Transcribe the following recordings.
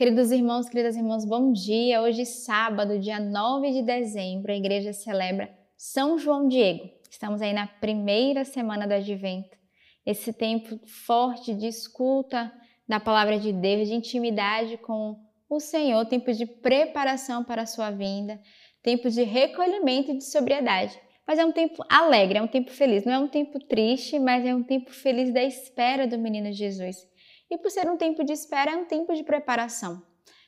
Queridos irmãos, queridas irmãs, bom dia. Hoje, sábado, dia 9 de dezembro, a igreja celebra São João Diego. Estamos aí na primeira semana do advento. Esse tempo forte de escuta da palavra de Deus, de intimidade com o Senhor, tempo de preparação para a sua vinda, tempo de recolhimento e de sobriedade. Mas é um tempo alegre, é um tempo feliz. Não é um tempo triste, mas é um tempo feliz da espera do menino Jesus. E por ser um tempo de espera, é um tempo de preparação.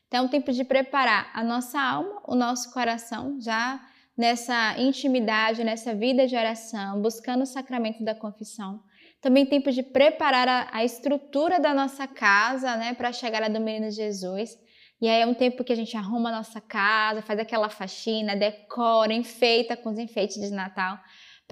Então, é um tempo de preparar a nossa alma, o nosso coração, já nessa intimidade, nessa vida de oração, buscando o sacramento da confissão. Também tempo de preparar a, a estrutura da nossa casa, né, para a chegada do menino Jesus. E aí é um tempo que a gente arruma a nossa casa, faz aquela faxina, decora, enfeita com os enfeites de Natal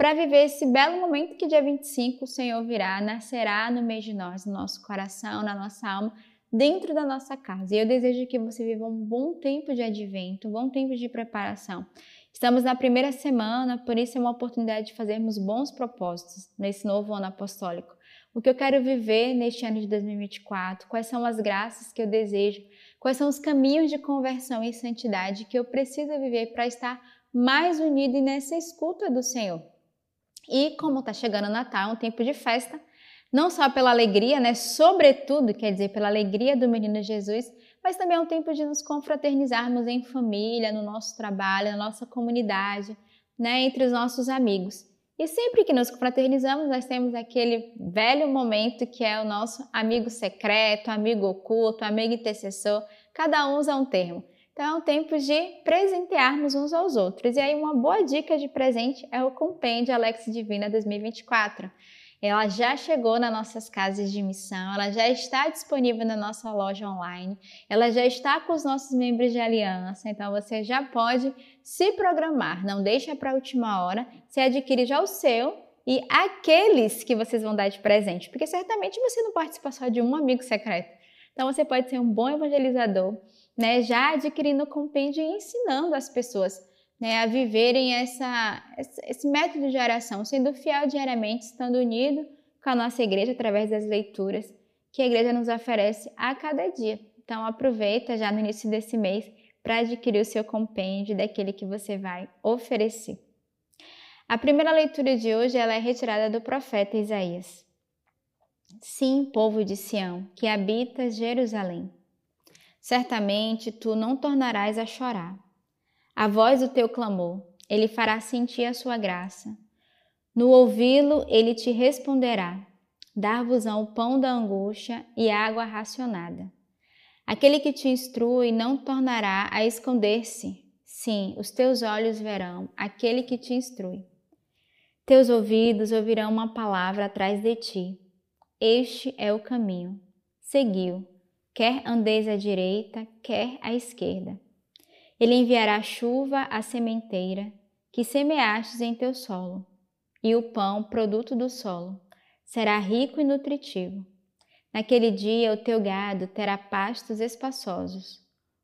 para viver esse belo momento que dia 25 o Senhor virá, nascerá no meio de nós, no nosso coração, na nossa alma, dentro da nossa casa. E eu desejo que você viva um bom tempo de advento, um bom tempo de preparação. Estamos na primeira semana, por isso é uma oportunidade de fazermos bons propósitos nesse novo ano apostólico. O que eu quero viver neste ano de 2024? Quais são as graças que eu desejo? Quais são os caminhos de conversão e santidade que eu preciso viver para estar mais unido nessa escuta do Senhor? E como está chegando o Natal, é um tempo de festa, não só pela alegria, né? Sobretudo, quer dizer, pela alegria do menino Jesus, mas também é um tempo de nos confraternizarmos em família, no nosso trabalho, na nossa comunidade, né? Entre os nossos amigos. E sempre que nos confraternizamos, nós temos aquele velho momento que é o nosso amigo secreto, amigo oculto, amigo intercessor, cada um usa um termo. Então é um tempo de presentearmos uns aos outros. E aí uma boa dica de presente é o Compêndio Alex Divina 2024. Ela já chegou nas nossas casas de missão, ela já está disponível na nossa loja online, ela já está com os nossos membros de aliança, então você já pode se programar, não deixa para a última hora, você adquire já o seu e aqueles que vocês vão dar de presente, porque certamente você não participa só de um amigo secreto. Então você pode ser um bom evangelizador, né, já adquirindo o compêndio e ensinando as pessoas né, a viverem essa, esse método de oração, sendo fiel diariamente, estando unido com a nossa igreja através das leituras que a igreja nos oferece a cada dia. Então aproveita já no início desse mês para adquirir o seu compêndio daquele que você vai oferecer. A primeira leitura de hoje ela é retirada do profeta Isaías. Sim, povo de Sião, que habitas Jerusalém. Certamente tu não tornarás a chorar. A voz do teu clamor, ele fará sentir a sua graça. No ouvi-lo, ele te responderá: dar-vos-ão o pão da angústia e água racionada. Aquele que te instrui não tornará a esconder-se. Sim, os teus olhos verão aquele que te instrui. Teus ouvidos ouvirão uma palavra atrás de ti. Este é o caminho. Seguiu quer andeis à direita, quer à esquerda. Ele enviará chuva à sementeira, que semeastes em teu solo, e o pão, produto do solo, será rico e nutritivo. Naquele dia o teu gado terá pastos espaçosos.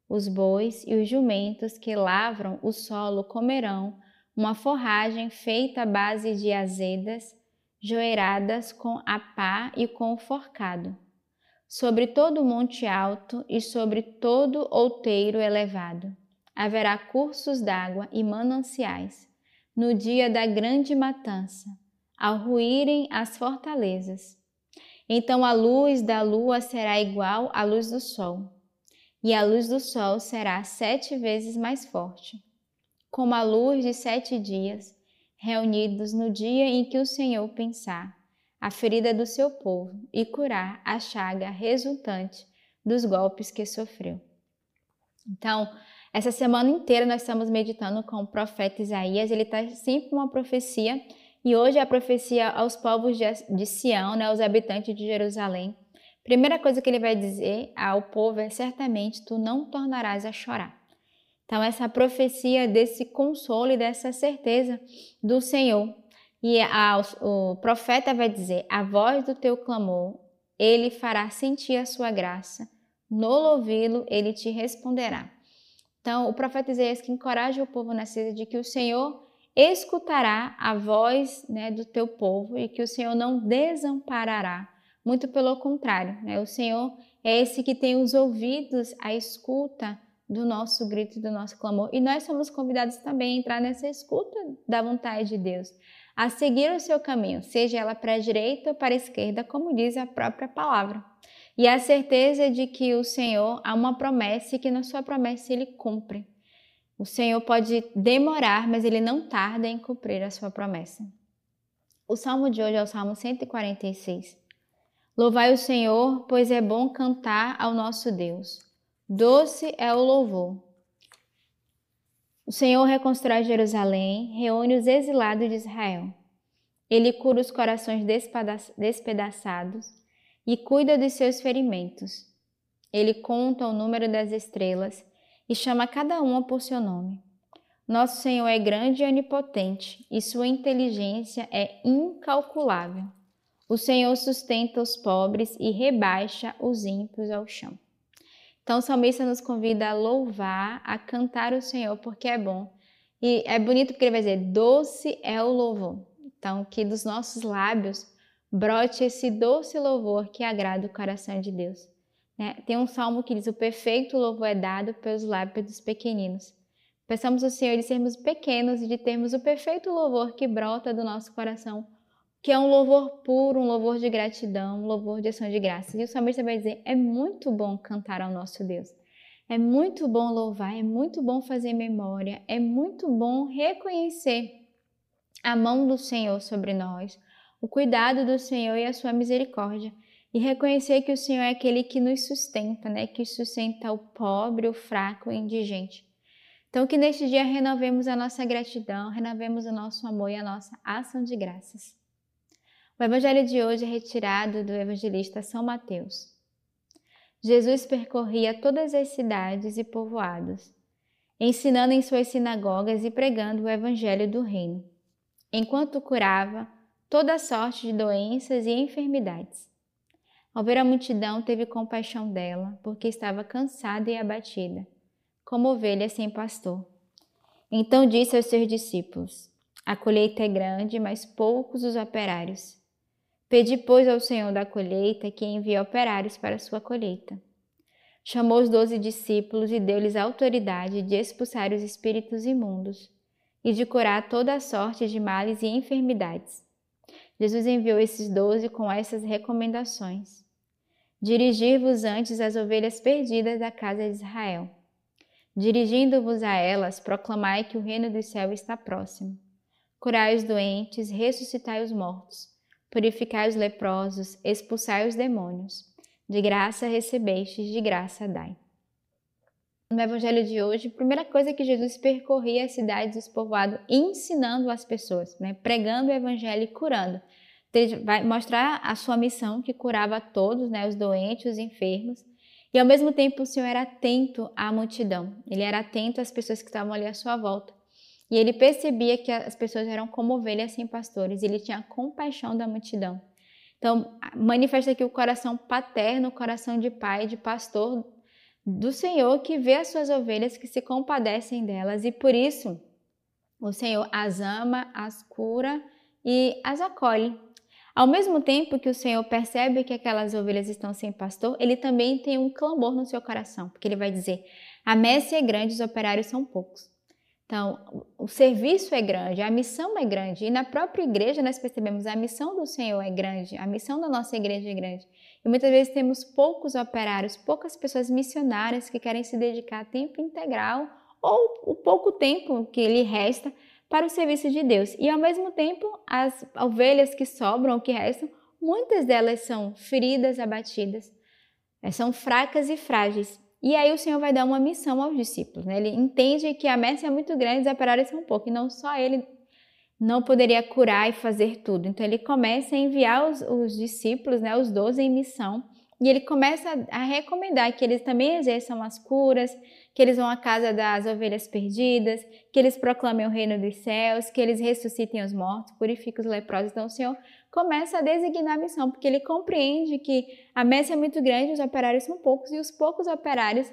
Os bois e os jumentos que lavram o solo comerão uma forragem feita à base de azedas, joeiradas com a pá e com o forcado sobre todo monte alto e sobre todo outeiro elevado. Haverá cursos d'água e mananciais, no dia da grande matança, ao ruírem as fortalezas. Então a luz da lua será igual à luz do sol, e a luz do sol será sete vezes mais forte, como a luz de sete dias, reunidos no dia em que o Senhor pensar a ferida do seu povo e curar a chaga resultante dos golpes que sofreu. Então, essa semana inteira nós estamos meditando com o profeta Isaías, ele está sempre uma profecia, e hoje é a profecia aos povos de Sião, né, aos habitantes de Jerusalém. Primeira coisa que ele vai dizer ao povo é: certamente tu não tornarás a chorar. Então, essa profecia desse consolo e dessa certeza do Senhor e a, o profeta vai dizer: A voz do teu clamor, ele fará sentir a sua graça. No ouvi-lo, ele te responderá. Então, o profeta Isaías que encoraja o povo nessa de que o Senhor escutará a voz né, do teu povo e que o Senhor não desamparará. Muito pelo contrário, né? o Senhor é esse que tem os ouvidos à escuta do nosso grito, do nosso clamor. E nós somos convidados também a entrar nessa escuta da vontade de Deus, a seguir o seu caminho, seja ela para a direita ou para a esquerda, como diz a própria palavra. E a certeza de que o Senhor há uma promessa e que na sua promessa ele cumpre. O Senhor pode demorar, mas ele não tarda em cumprir a sua promessa. O salmo de hoje é o salmo 146. Louvai o Senhor, pois é bom cantar ao nosso Deus. Doce é o louvor. O Senhor reconstrói Jerusalém, reúne os exilados de Israel. Ele cura os corações despedaçados e cuida dos seus ferimentos. Ele conta o número das estrelas e chama cada uma por seu nome. Nosso Senhor é grande e onipotente, e sua inteligência é incalculável. O Senhor sustenta os pobres e rebaixa os ímpios ao chão. Então, o salmista nos convida a louvar, a cantar o Senhor, porque é bom. E é bonito porque ele vai dizer: doce é o louvor. Então, que dos nossos lábios brote esse doce louvor que agrada o coração de Deus. Né? Tem um salmo que diz: O perfeito louvor é dado pelos lábios dos pequeninos. Peçamos ao Senhor de sermos pequenos e de termos o perfeito louvor que brota do nosso coração que é um louvor puro, um louvor de gratidão, um louvor de ação de graças. E o salmista vai dizer: é muito bom cantar ao nosso Deus. É muito bom louvar, é muito bom fazer memória, é muito bom reconhecer a mão do Senhor sobre nós, o cuidado do Senhor e a sua misericórdia. E reconhecer que o Senhor é aquele que nos sustenta, né? que sustenta o pobre, o fraco, o indigente. Então, que neste dia renovemos a nossa gratidão, renovemos o nosso amor e a nossa ação de graças. O evangelho de hoje é retirado do evangelista São Mateus. Jesus percorria todas as cidades e povoados, ensinando em suas sinagogas e pregando o evangelho do reino, enquanto curava toda sorte de doenças e enfermidades. Ao ver a multidão, teve compaixão dela, porque estava cansada e abatida, como ovelha sem pastor. Então disse aos seus discípulos: A colheita é grande, mas poucos os operários. Pedi, pois, ao Senhor da colheita que envie operários para a sua colheita. Chamou os doze discípulos e deu-lhes autoridade de expulsar os espíritos imundos e de curar toda a sorte de males e enfermidades. Jesus enviou esses doze com essas recomendações: Dirigir-vos antes às ovelhas perdidas da casa de Israel. Dirigindo-vos a elas, proclamai que o reino do céu está próximo. Curai os doentes, ressuscitai os mortos purificai os leprosos, expulsai os demônios. De graça recebestes, de graça dai. No evangelho de hoje, a primeira coisa é que Jesus percorria as cidades dos povoados ensinando as pessoas, né? pregando o evangelho e curando. Então, ele vai mostrar a sua missão que curava todos, né? os doentes, os enfermos. E ao mesmo tempo o Senhor era atento à multidão, ele era atento às pessoas que estavam ali à sua volta. E ele percebia que as pessoas eram como ovelhas sem pastores, ele tinha compaixão da multidão. Então, manifesta aqui o coração paterno, o coração de pai, de pastor do Senhor que vê as suas ovelhas, que se compadecem delas e por isso o Senhor as ama, as cura e as acolhe. Ao mesmo tempo que o Senhor percebe que aquelas ovelhas estão sem pastor, ele também tem um clamor no seu coração, porque ele vai dizer: A messe é grande, os operários são poucos. Então, o serviço é grande, a missão é grande, e na própria igreja nós percebemos a missão do Senhor é grande, a missão da nossa igreja é grande. E muitas vezes temos poucos operários, poucas pessoas missionárias que querem se dedicar a tempo integral ou o pouco tempo que lhe resta para o serviço de Deus. E ao mesmo tempo, as ovelhas que sobram que restam, muitas delas são feridas, abatidas, eh, são fracas e frágeis. E aí o Senhor vai dar uma missão aos discípulos. Né? Ele entende que a messe é muito grande, operários são pouco, e não só ele não poderia curar e fazer tudo. Então ele começa a enviar os, os discípulos, né, os doze em missão, e ele começa a recomendar que eles também exerçam as curas, que eles vão à casa das ovelhas perdidas, que eles proclamem o reino dos céus, que eles ressuscitem os mortos, purifiquem os leprosos. Então o Senhor começa a designar a missão, porque ele compreende que a messe é muito grande, os operários são poucos, e os poucos operários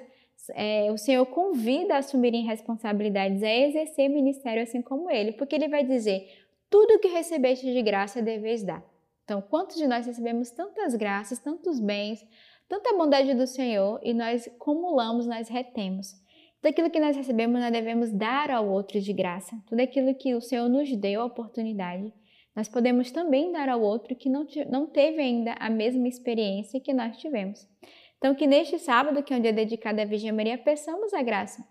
é, o Senhor convida a assumirem responsabilidades, a exercer ministério assim como ele, porque ele vai dizer: tudo que recebeste de graça deveis dar. Então, quantos de nós recebemos tantas graças, tantos bens, tanta bondade do Senhor e nós acumulamos, nós retemos. Tudo aquilo que nós recebemos, nós devemos dar ao outro de graça. Tudo aquilo que o Senhor nos deu a oportunidade, nós podemos também dar ao outro que não, não teve ainda a mesma experiência que nós tivemos. Então, que neste sábado, que é um dia dedicado à Virgem Maria, peçamos a graça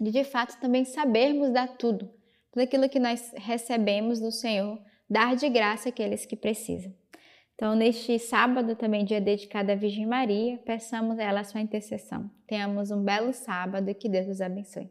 de de fato também sabermos dar tudo, tudo aquilo que nós recebemos do Senhor, dar de graça àqueles que precisam. Então, neste sábado, também dia dedicado à Virgem Maria, peçamos a ela a sua intercessão. Tenhamos um belo sábado e que Deus os abençoe.